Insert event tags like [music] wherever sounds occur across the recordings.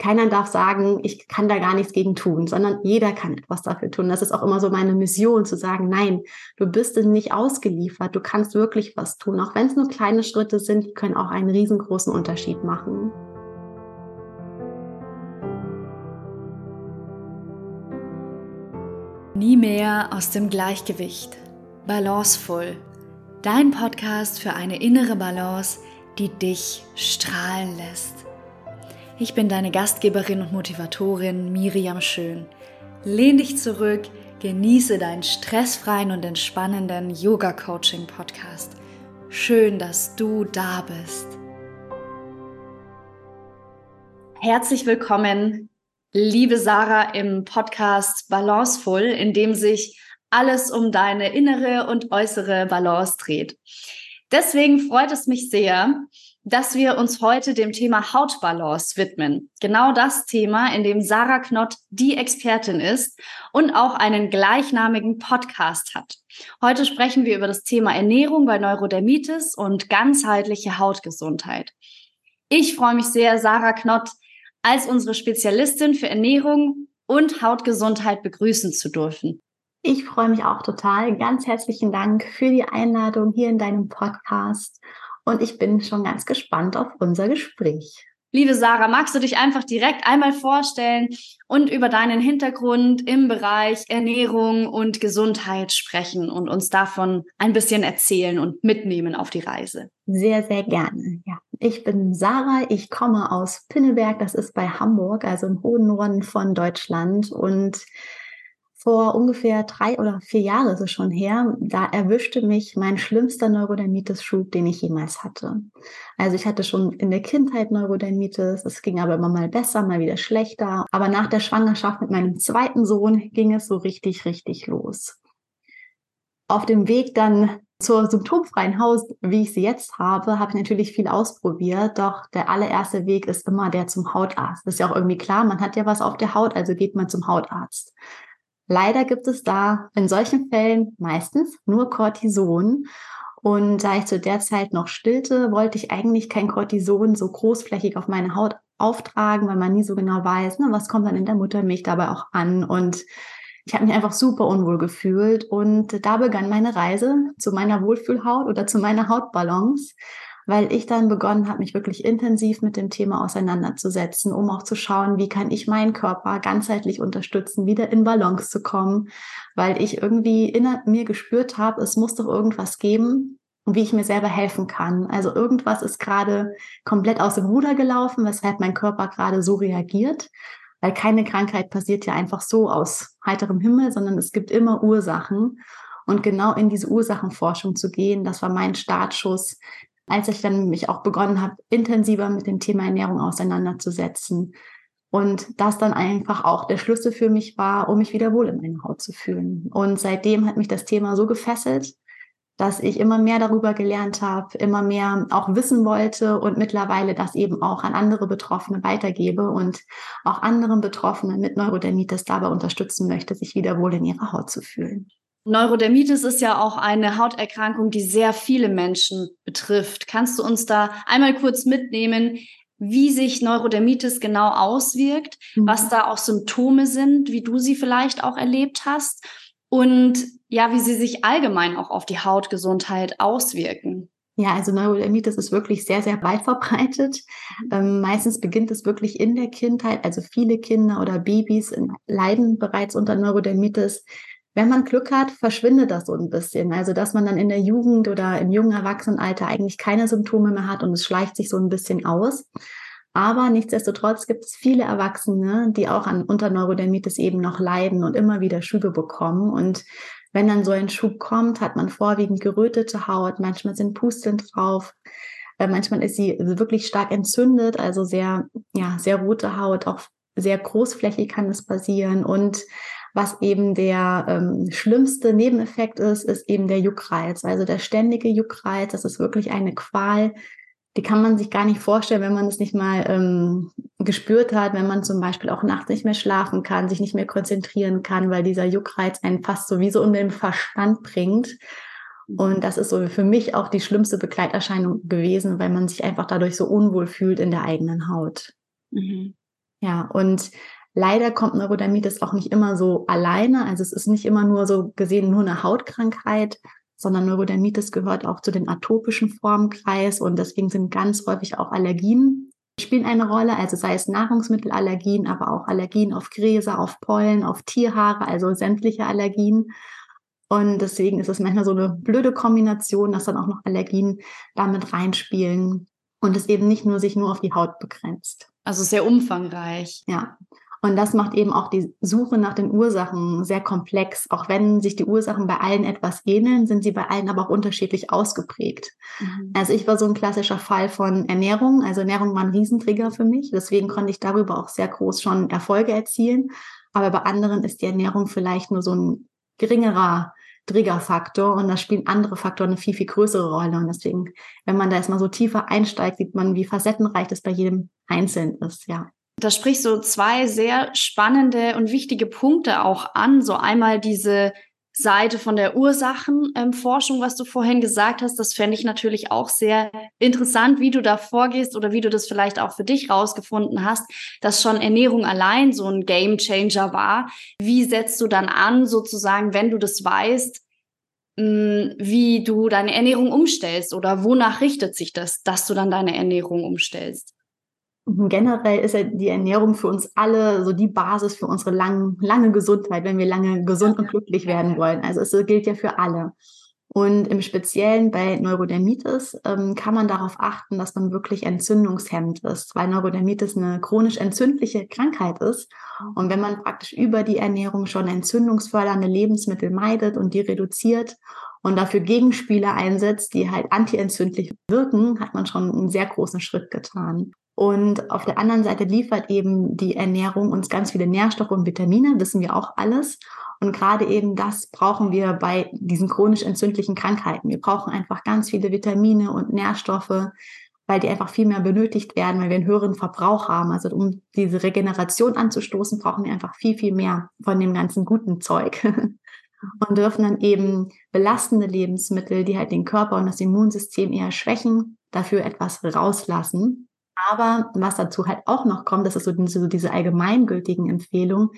keiner darf sagen, ich kann da gar nichts gegen tun, sondern jeder kann etwas dafür tun. Das ist auch immer so meine Mission, zu sagen, nein, du bist nicht ausgeliefert, du kannst wirklich was tun. Auch wenn es nur kleine Schritte sind, die können auch einen riesengroßen Unterschied machen. Nie mehr aus dem Gleichgewicht. Balancevoll. Dein Podcast für eine innere Balance, die dich strahlen lässt. Ich bin deine Gastgeberin und Motivatorin Miriam Schön. Lehn dich zurück, genieße deinen stressfreien und entspannenden Yoga-Coaching-Podcast. Schön, dass du da bist. Herzlich willkommen, liebe Sarah, im Podcast Balancevoll, in dem sich alles um deine innere und äußere Balance dreht. Deswegen freut es mich sehr, dass wir uns heute dem Thema Hautbalance widmen. Genau das Thema, in dem Sarah Knott die Expertin ist und auch einen gleichnamigen Podcast hat. Heute sprechen wir über das Thema Ernährung bei Neurodermitis und ganzheitliche Hautgesundheit. Ich freue mich sehr, Sarah Knott als unsere Spezialistin für Ernährung und Hautgesundheit begrüßen zu dürfen. Ich freue mich auch total. Ganz herzlichen Dank für die Einladung hier in deinem Podcast und ich bin schon ganz gespannt auf unser Gespräch. Liebe Sarah, magst du dich einfach direkt einmal vorstellen und über deinen Hintergrund im Bereich Ernährung und Gesundheit sprechen und uns davon ein bisschen erzählen und mitnehmen auf die Reise? Sehr, sehr gerne. Ja, ich bin Sarah. Ich komme aus Pinneberg. Das ist bei Hamburg, also im hohen Norden von Deutschland und vor ungefähr drei oder vier Jahren ist es schon her, da erwischte mich mein schlimmster Neurodermitis-Schub, den ich jemals hatte. Also ich hatte schon in der Kindheit Neurodermitis, es ging aber immer mal besser, mal wieder schlechter. Aber nach der Schwangerschaft mit meinem zweiten Sohn ging es so richtig, richtig los. Auf dem Weg dann zur symptomfreien Haus, wie ich sie jetzt habe, habe ich natürlich viel ausprobiert. Doch der allererste Weg ist immer der zum Hautarzt. Das ist ja auch irgendwie klar, man hat ja was auf der Haut, also geht man zum Hautarzt. Leider gibt es da in solchen Fällen meistens nur Cortison. Und da ich zu der Zeit noch stillte, wollte ich eigentlich kein Cortison so großflächig auf meine Haut auftragen, weil man nie so genau weiß, ne, was kommt dann in der Muttermilch dabei auch an. Und ich habe mich einfach super unwohl gefühlt. Und da begann meine Reise zu meiner Wohlfühlhaut oder zu meiner Hautbalance weil ich dann begonnen habe, mich wirklich intensiv mit dem Thema auseinanderzusetzen, um auch zu schauen, wie kann ich meinen Körper ganzheitlich unterstützen, wieder in Balance zu kommen, weil ich irgendwie in mir gespürt habe, es muss doch irgendwas geben, wie ich mir selber helfen kann. Also irgendwas ist gerade komplett aus dem Ruder gelaufen, weshalb mein Körper gerade so reagiert, weil keine Krankheit passiert ja einfach so aus heiterem Himmel, sondern es gibt immer Ursachen. Und genau in diese Ursachenforschung zu gehen, das war mein Startschuss, als ich dann mich auch begonnen habe, intensiver mit dem Thema Ernährung auseinanderzusetzen. Und das dann einfach auch der Schlüssel für mich war, um mich wieder wohl in meiner Haut zu fühlen. Und seitdem hat mich das Thema so gefesselt, dass ich immer mehr darüber gelernt habe, immer mehr auch wissen wollte und mittlerweile das eben auch an andere Betroffene weitergebe und auch anderen Betroffenen mit Neurodermitis dabei unterstützen möchte, sich wieder wohl in ihrer Haut zu fühlen. Neurodermitis ist ja auch eine Hauterkrankung, die sehr viele Menschen betrifft. Kannst du uns da einmal kurz mitnehmen, wie sich Neurodermitis genau auswirkt, mhm. was da auch Symptome sind, wie du sie vielleicht auch erlebt hast und ja, wie sie sich allgemein auch auf die Hautgesundheit auswirken? Ja, also Neurodermitis ist wirklich sehr, sehr weit verbreitet. Mhm. Ähm, meistens beginnt es wirklich in der Kindheit. Also viele Kinder oder Babys leiden bereits unter Neurodermitis. Wenn man Glück hat, verschwindet das so ein bisschen. Also, dass man dann in der Jugend oder im jungen Erwachsenenalter eigentlich keine Symptome mehr hat und es schleicht sich so ein bisschen aus. Aber nichtsdestotrotz gibt es viele Erwachsene, die auch an Unterneurodermitis eben noch leiden und immer wieder Schübe bekommen. Und wenn dann so ein Schub kommt, hat man vorwiegend gerötete Haut, manchmal sind Pusteln drauf, äh, manchmal ist sie wirklich stark entzündet, also sehr, ja, sehr rote Haut, auch sehr großflächig kann es passieren und was eben der ähm, schlimmste Nebeneffekt ist, ist eben der Juckreiz. Also der ständige Juckreiz, das ist wirklich eine Qual, die kann man sich gar nicht vorstellen, wenn man es nicht mal ähm, gespürt hat, wenn man zum Beispiel auch nachts nicht mehr schlafen kann, sich nicht mehr konzentrieren kann, weil dieser Juckreiz einen fast sowieso um den Verstand bringt. Und das ist so für mich auch die schlimmste Begleiterscheinung gewesen, weil man sich einfach dadurch so unwohl fühlt in der eigenen Haut. Mhm. Ja, und leider kommt Neurodermitis auch nicht immer so alleine. Also es ist nicht immer nur so gesehen nur eine Hautkrankheit, sondern Neurodermitis gehört auch zu den atopischen Formenkreis und deswegen sind ganz häufig auch Allergien spielen eine Rolle, also sei es Nahrungsmittelallergien, aber auch Allergien auf Gräser, auf Pollen, auf Tierhaare, also sämtliche Allergien. Und deswegen ist es manchmal so eine blöde Kombination, dass dann auch noch Allergien damit reinspielen und es eben nicht nur sich nur auf die Haut begrenzt. Also sehr umfangreich. Ja. Und das macht eben auch die Suche nach den Ursachen sehr komplex. Auch wenn sich die Ursachen bei allen etwas ähneln, sind sie bei allen aber auch unterschiedlich ausgeprägt. Mhm. Also ich war so ein klassischer Fall von Ernährung. Also Ernährung war ein Riesentrigger für mich. Deswegen konnte ich darüber auch sehr groß schon Erfolge erzielen. Aber bei anderen ist die Ernährung vielleicht nur so ein geringerer Triggerfaktor und da spielen andere Faktoren eine viel, viel größere Rolle. Und deswegen, wenn man da erstmal so tiefer einsteigt, sieht man, wie facettenreich das bei jedem Einzelnen ist, ja. Da sprichst du zwei sehr spannende und wichtige Punkte auch an. So einmal diese Seite von der Ursachenforschung, ähm, was du vorhin gesagt hast, das fände ich natürlich auch sehr interessant, wie du da vorgehst oder wie du das vielleicht auch für dich rausgefunden hast, dass schon Ernährung allein so ein Game Changer war. Wie setzt du dann an, sozusagen, wenn du das weißt, mh, hm, wie du deine Ernährung umstellst oder wonach richtet sich das, dass du dann deine Ernährung umstellst? Generell ist ja die Ernährung für uns alle so die Basis für unsere lang, lange Gesundheit, wenn wir lange gesund und glücklich werden wollen. Also es gilt ja für alle. Und im Speziellen bei Neurodermitis ähm, kann man darauf achten, dass man wirklich entzündungshemmend ist, weil Neurodermitis eine chronisch entzündliche Krankheit ist. Und wenn man praktisch über die Ernährung schon entzündungsfördernde Lebensmittel meidet und die reduziert und dafür Gegenspieler einsetzt, die halt antientzündlich wirken, hat man schon einen sehr großen Schritt getan. Und auf der anderen Seite liefert eben die Ernährung uns ganz viele Nährstoffe und Vitamine, wissen wir auch alles. Und gerade eben das brauchen wir bei diesen chronisch entzündlichen Krankheiten. Wir brauchen einfach ganz viele Vitamine und Nährstoffe, weil die einfach viel mehr benötigt werden, weil wir einen höheren Verbrauch haben. Also um diese Regeneration anzustoßen, brauchen wir einfach viel, viel mehr von dem ganzen guten Zeug. [laughs] und dürfen dann eben belastende Lebensmittel, die halt den Körper und das Immunsystem eher schwächen, dafür etwas rauslassen. Aber was dazu halt auch noch kommt, das ist so diese, so diese allgemeingültigen Empfehlungen,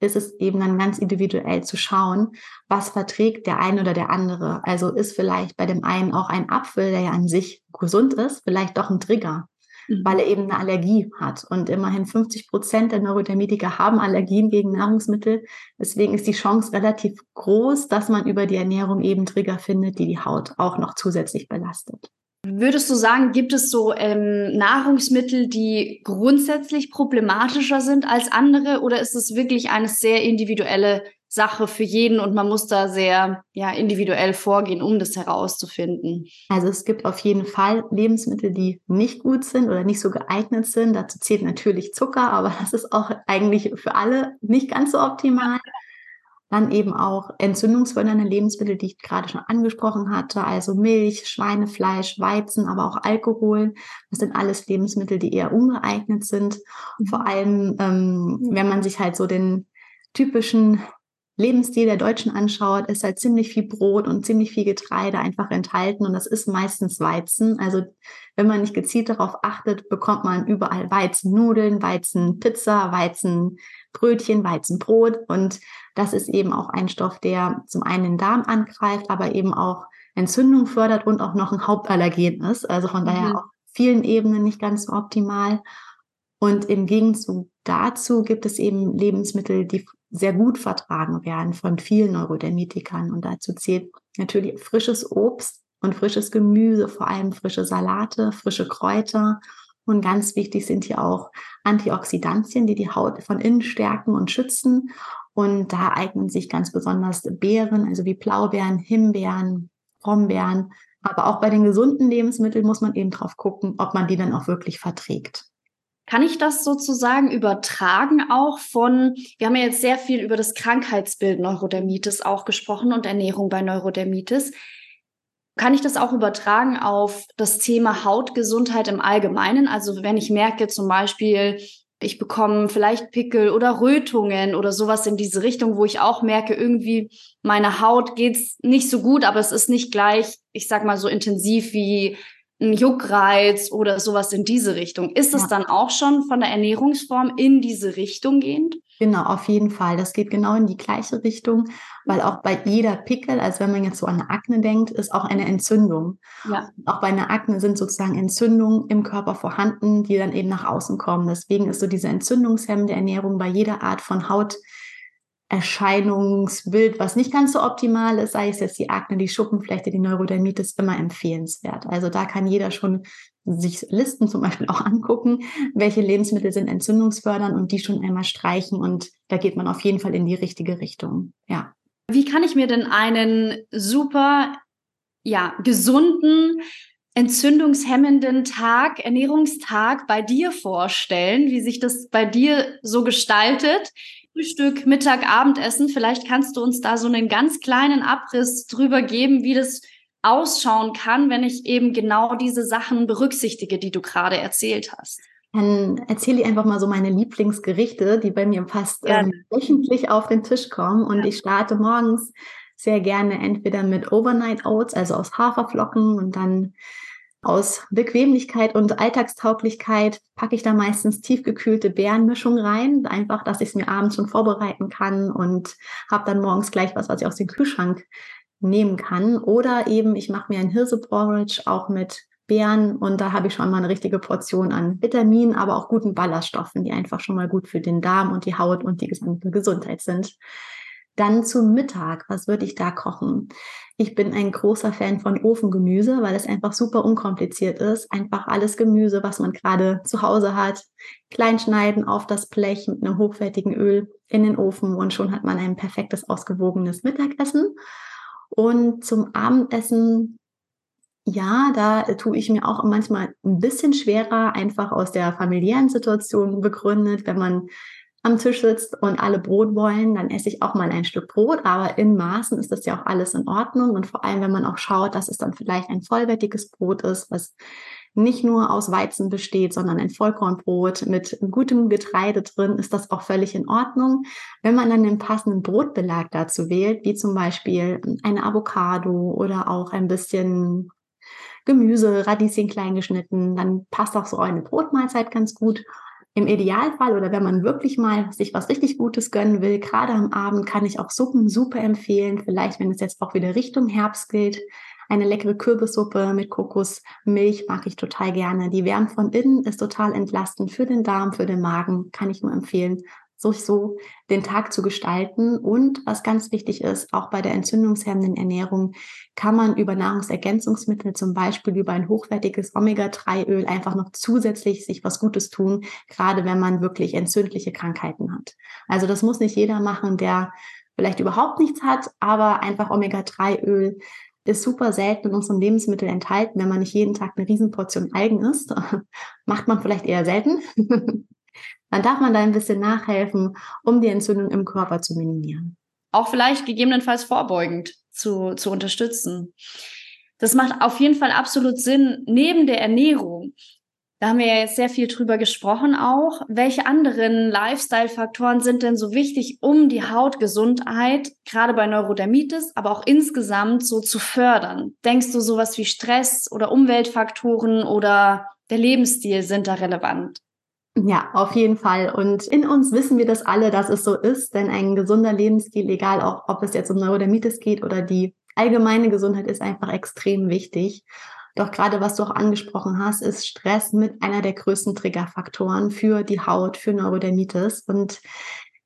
ist es eben dann ganz individuell zu schauen, was verträgt der eine oder der andere. Also ist vielleicht bei dem einen auch ein Apfel, der ja an sich gesund ist, vielleicht doch ein Trigger, mhm. weil er eben eine Allergie hat. Und immerhin 50 Prozent der Neurodermitiker haben Allergien gegen Nahrungsmittel. Deswegen ist die Chance relativ groß, dass man über die Ernährung eben Trigger findet, die die Haut auch noch zusätzlich belastet. Würdest du sagen, gibt es so ähm, Nahrungsmittel, die grundsätzlich problematischer sind als andere oder ist es wirklich eine sehr individuelle Sache für jeden und man muss da sehr ja, individuell vorgehen, um das herauszufinden? Also es gibt auf jeden Fall Lebensmittel, die nicht gut sind oder nicht so geeignet sind. Dazu zählt natürlich Zucker, aber das ist auch eigentlich für alle nicht ganz so optimal. Dann eben auch entzündungsfördernde Lebensmittel, die ich gerade schon angesprochen hatte, also Milch, Schweinefleisch, Weizen, aber auch Alkohol. Das sind alles Lebensmittel, die eher ungeeignet sind. Und vor allem, ähm, wenn man sich halt so den typischen Lebensstil der Deutschen anschaut, ist halt ziemlich viel Brot und ziemlich viel Getreide einfach enthalten und das ist meistens Weizen. Also wenn man nicht gezielt darauf achtet, bekommt man überall Weizennudeln, Weizenpizza, Weizenbrötchen, Weizenbrot und das ist eben auch ein Stoff, der zum einen den Darm angreift, aber eben auch Entzündung fördert und auch noch ein Hauptallergen ist. Also von mhm. daher auf vielen Ebenen nicht ganz so optimal. Und im Gegenzug dazu gibt es eben Lebensmittel, die sehr gut vertragen werden von vielen Neurodermitikern. Und dazu zählt natürlich frisches Obst und frisches Gemüse, vor allem frische Salate, frische Kräuter. Und ganz wichtig sind hier auch Antioxidantien, die die Haut von innen stärken und schützen. Und da eignen sich ganz besonders Beeren, also wie Blaubeeren, Himbeeren, Brombeeren. Aber auch bei den gesunden Lebensmitteln muss man eben drauf gucken, ob man die dann auch wirklich verträgt. Kann ich das sozusagen übertragen auch von, wir haben ja jetzt sehr viel über das Krankheitsbild Neurodermitis auch gesprochen und Ernährung bei Neurodermitis. Kann ich das auch übertragen auf das Thema Hautgesundheit im Allgemeinen? Also wenn ich merke zum Beispiel, ich bekomme vielleicht Pickel oder Rötungen oder sowas in diese Richtung, wo ich auch merke, irgendwie meine Haut geht's nicht so gut, aber es ist nicht gleich, ich sag mal so intensiv wie ein Juckreiz oder sowas in diese Richtung. Ist es ja. dann auch schon von der Ernährungsform in diese Richtung gehend? Genau, auf jeden Fall. Das geht genau in die gleiche Richtung, weil auch bei jeder Pickel, also wenn man jetzt so an eine Akne denkt, ist auch eine Entzündung. Ja. Auch bei einer Akne sind sozusagen Entzündungen im Körper vorhanden, die dann eben nach außen kommen. Deswegen ist so diese entzündungshemmende Ernährung bei jeder Art von Haut Erscheinungsbild, was nicht ganz so optimal ist, sei es jetzt die Akne, die Schuppenflechte, die Neurodermitis, immer empfehlenswert. Also da kann jeder schon sich Listen zum Beispiel [laughs] auch angucken, welche Lebensmittel sind entzündungsfördernd und die schon einmal streichen und da geht man auf jeden Fall in die richtige Richtung. Ja. Wie kann ich mir denn einen super, ja, gesunden, entzündungshemmenden Tag, Ernährungstag bei dir vorstellen, wie sich das bei dir so gestaltet? Frühstück, Mittag, Abendessen. Vielleicht kannst du uns da so einen ganz kleinen Abriss drüber geben, wie das ausschauen kann, wenn ich eben genau diese Sachen berücksichtige, die du gerade erzählt hast. Dann erzähle ich einfach mal so meine Lieblingsgerichte, die bei mir fast ähm, wöchentlich auf den Tisch kommen. Und ja. ich starte morgens sehr gerne entweder mit Overnight Oats, also aus Haferflocken und dann aus Bequemlichkeit und Alltagstauglichkeit packe ich da meistens tiefgekühlte Beerenmischung rein, einfach, dass ich es mir abends schon vorbereiten kann und habe dann morgens gleich was, was ich aus dem Kühlschrank nehmen kann. Oder eben, ich mache mir ein Hirseporridge auch mit Beeren und da habe ich schon mal eine richtige Portion an Vitaminen, aber auch guten Ballaststoffen, die einfach schon mal gut für den Darm und die Haut und die gesamte Gesundheit sind. Dann zum Mittag, was würde ich da kochen? Ich bin ein großer Fan von Ofengemüse, weil es einfach super unkompliziert ist. Einfach alles Gemüse, was man gerade zu Hause hat, klein schneiden auf das Blech mit einem hochwertigen Öl in den Ofen und schon hat man ein perfektes, ausgewogenes Mittagessen. Und zum Abendessen, ja, da tue ich mir auch manchmal ein bisschen schwerer, einfach aus der familiären Situation begründet, wenn man am Tisch sitzt und alle Brot wollen, dann esse ich auch mal ein Stück Brot, aber in Maßen ist das ja auch alles in Ordnung und vor allem, wenn man auch schaut, dass es dann vielleicht ein vollwertiges Brot ist, was nicht nur aus Weizen besteht, sondern ein Vollkornbrot mit gutem Getreide drin, ist das auch völlig in Ordnung. Wenn man dann den passenden Brotbelag dazu wählt, wie zum Beispiel eine Avocado oder auch ein bisschen Gemüse, Radieschen klein geschnitten, dann passt auch so eine Brotmahlzeit ganz gut. Im Idealfall oder wenn man wirklich mal sich was richtig Gutes gönnen will, gerade am Abend kann ich auch Suppen super empfehlen. Vielleicht, wenn es jetzt auch wieder Richtung Herbst geht, eine leckere Kürbissuppe mit Kokosmilch mag ich total gerne. Die wärmt von innen, ist total entlastend für den Darm, für den Magen, kann ich nur empfehlen sich so den Tag zu gestalten. Und was ganz wichtig ist, auch bei der entzündungshemmenden Ernährung kann man über Nahrungsergänzungsmittel, zum Beispiel über ein hochwertiges Omega-3-Öl, einfach noch zusätzlich sich was Gutes tun, gerade wenn man wirklich entzündliche Krankheiten hat. Also das muss nicht jeder machen, der vielleicht überhaupt nichts hat, aber einfach Omega-3-Öl ist super selten in unserem Lebensmittel enthalten. Wenn man nicht jeden Tag eine Riesenportion Algen isst, [laughs] macht man vielleicht eher selten. [laughs] dann darf man da ein bisschen nachhelfen, um die Entzündung im Körper zu minimieren. Auch vielleicht gegebenenfalls vorbeugend zu, zu unterstützen. Das macht auf jeden Fall absolut Sinn. Neben der Ernährung, da haben wir ja jetzt sehr viel drüber gesprochen auch. Welche anderen Lifestyle-Faktoren sind denn so wichtig, um die Hautgesundheit, gerade bei Neurodermitis, aber auch insgesamt so zu fördern? Denkst du sowas wie Stress oder Umweltfaktoren oder der Lebensstil sind da relevant? Ja, auf jeden Fall. Und in uns wissen wir das alle, dass es so ist, denn ein gesunder Lebensstil, egal auch, ob es jetzt um Neurodermitis geht oder die allgemeine Gesundheit, ist einfach extrem wichtig. Doch gerade was du auch angesprochen hast, ist Stress mit einer der größten Triggerfaktoren für die Haut, für Neurodermitis. Und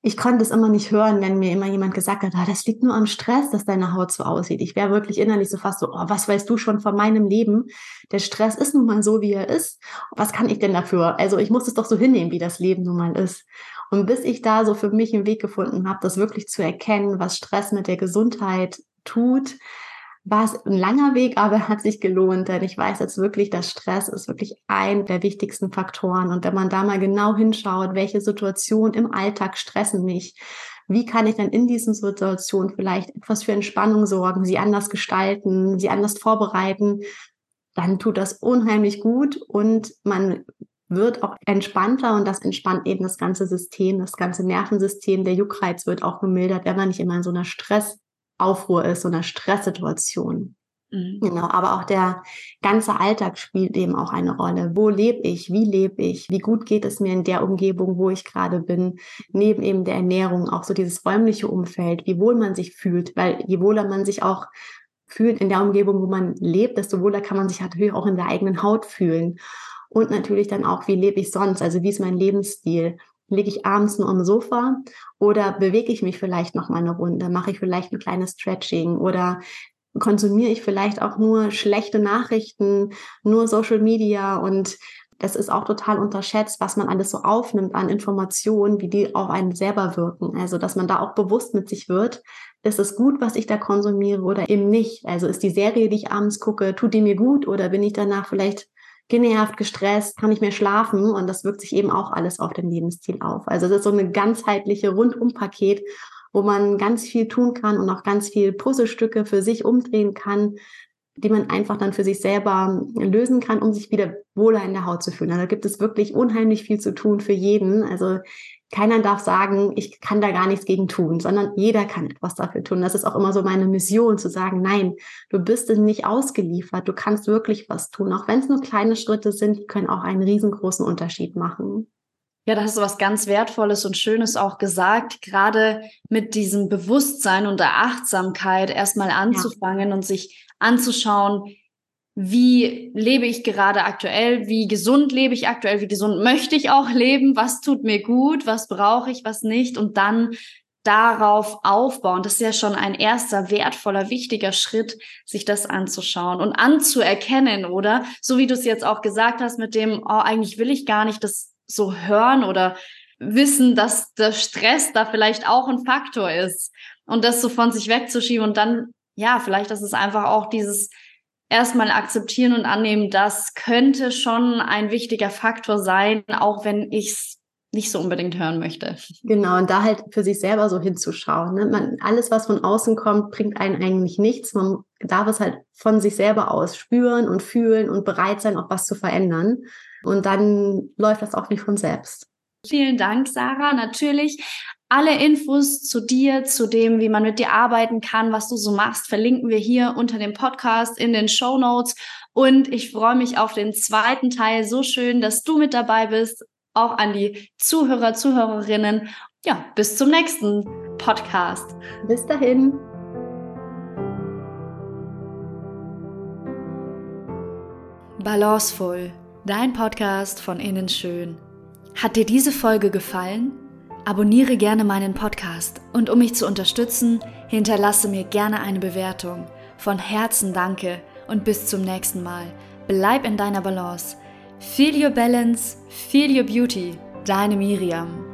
ich konnte es immer nicht hören, wenn mir immer jemand gesagt hat, ah, das liegt nur am Stress, dass deine Haut so aussieht. Ich wäre wirklich innerlich so fast so, oh, was weißt du schon von meinem Leben? Der Stress ist nun mal so, wie er ist. Was kann ich denn dafür? Also ich muss es doch so hinnehmen, wie das Leben nun mal ist. Und bis ich da so für mich einen Weg gefunden habe, das wirklich zu erkennen, was Stress mit der Gesundheit tut, war es ein langer Weg, aber hat sich gelohnt, denn ich weiß jetzt wirklich, dass Stress ist wirklich ein der wichtigsten Faktoren. Und wenn man da mal genau hinschaut, welche Situationen im Alltag stressen mich, wie kann ich dann in diesen Situationen vielleicht etwas für Entspannung sorgen, sie anders gestalten, sie anders vorbereiten, dann tut das unheimlich gut und man wird auch entspannter und das entspannt eben das ganze System, das ganze Nervensystem. Der Juckreiz wird auch gemildert, wenn man nicht immer in so einer Stress Aufruhr ist, so einer Stresssituation. Mhm. Genau, aber auch der ganze Alltag spielt eben auch eine Rolle. Wo lebe ich? Wie lebe ich? Wie gut geht es mir in der Umgebung, wo ich gerade bin? Neben eben der Ernährung auch so dieses räumliche Umfeld, wie wohl man sich fühlt, weil je wohler man sich auch fühlt in der Umgebung, wo man lebt, desto wohler kann man sich natürlich auch in der eigenen Haut fühlen. Und natürlich dann auch, wie lebe ich sonst? Also wie ist mein Lebensstil? Liege ich abends nur am Sofa oder bewege ich mich vielleicht noch mal eine Runde? Mache ich vielleicht ein kleines Stretching oder konsumiere ich vielleicht auch nur schlechte Nachrichten, nur Social Media und das ist auch total unterschätzt, was man alles so aufnimmt an Informationen, wie die auf einen selber wirken. Also, dass man da auch bewusst mit sich wird, ist es gut, was ich da konsumiere oder eben nicht. Also ist die Serie, die ich abends gucke, tut die mir gut oder bin ich danach vielleicht genervt, gestresst, kann nicht mehr schlafen und das wirkt sich eben auch alles auf den Lebensstil auf. Also das ist so eine ganzheitliche Rundumpaket wo man ganz viel tun kann und auch ganz viel Puzzlestücke für sich umdrehen kann, die man einfach dann für sich selber lösen kann, um sich wieder wohler in der Haut zu fühlen. Also da gibt es wirklich unheimlich viel zu tun für jeden. Also keiner darf sagen, ich kann da gar nichts gegen tun, sondern jeder kann etwas dafür tun. Das ist auch immer so meine Mission, zu sagen, nein, du bist nicht ausgeliefert, du kannst wirklich was tun. Auch wenn es nur kleine Schritte sind, die können auch einen riesengroßen Unterschied machen. Ja, da hast du was ganz Wertvolles und Schönes auch gesagt, gerade mit diesem Bewusstsein und der Achtsamkeit erstmal anzufangen ja. und sich anzuschauen, wie lebe ich gerade aktuell, wie gesund lebe ich aktuell, wie gesund möchte ich auch leben, was tut mir gut, was brauche ich, was nicht? Und dann darauf aufbauen. Das ist ja schon ein erster wertvoller, wichtiger Schritt, sich das anzuschauen und anzuerkennen, oder? So wie du es jetzt auch gesagt hast mit dem, oh, eigentlich will ich gar nicht, das so hören oder wissen, dass der Stress da vielleicht auch ein Faktor ist. Und das so von sich wegzuschieben und dann, ja, vielleicht ist es einfach auch dieses erstmal akzeptieren und annehmen, das könnte schon ein wichtiger Faktor sein, auch wenn ich es nicht so unbedingt hören möchte. Genau, und da halt für sich selber so hinzuschauen. Ne? Man, alles, was von außen kommt, bringt einen eigentlich nichts. Man darf es halt von sich selber aus spüren und fühlen und bereit sein, auch was zu verändern. Und dann läuft das auch wie von selbst. Vielen Dank, Sarah. Natürlich alle Infos zu dir, zu dem, wie man mit dir arbeiten kann, was du so machst, verlinken wir hier unter dem Podcast in den Show Notes. Und ich freue mich auf den zweiten Teil. So schön, dass du mit dabei bist. Auch an die Zuhörer, Zuhörerinnen. Ja, bis zum nächsten Podcast. Bis dahin. Balancevoll dein Podcast von innen schön. Hat dir diese Folge gefallen? Abonniere gerne meinen Podcast und um mich zu unterstützen, hinterlasse mir gerne eine Bewertung. Von Herzen danke und bis zum nächsten Mal. Bleib in deiner Balance. Feel your balance, feel your beauty. Deine Miriam.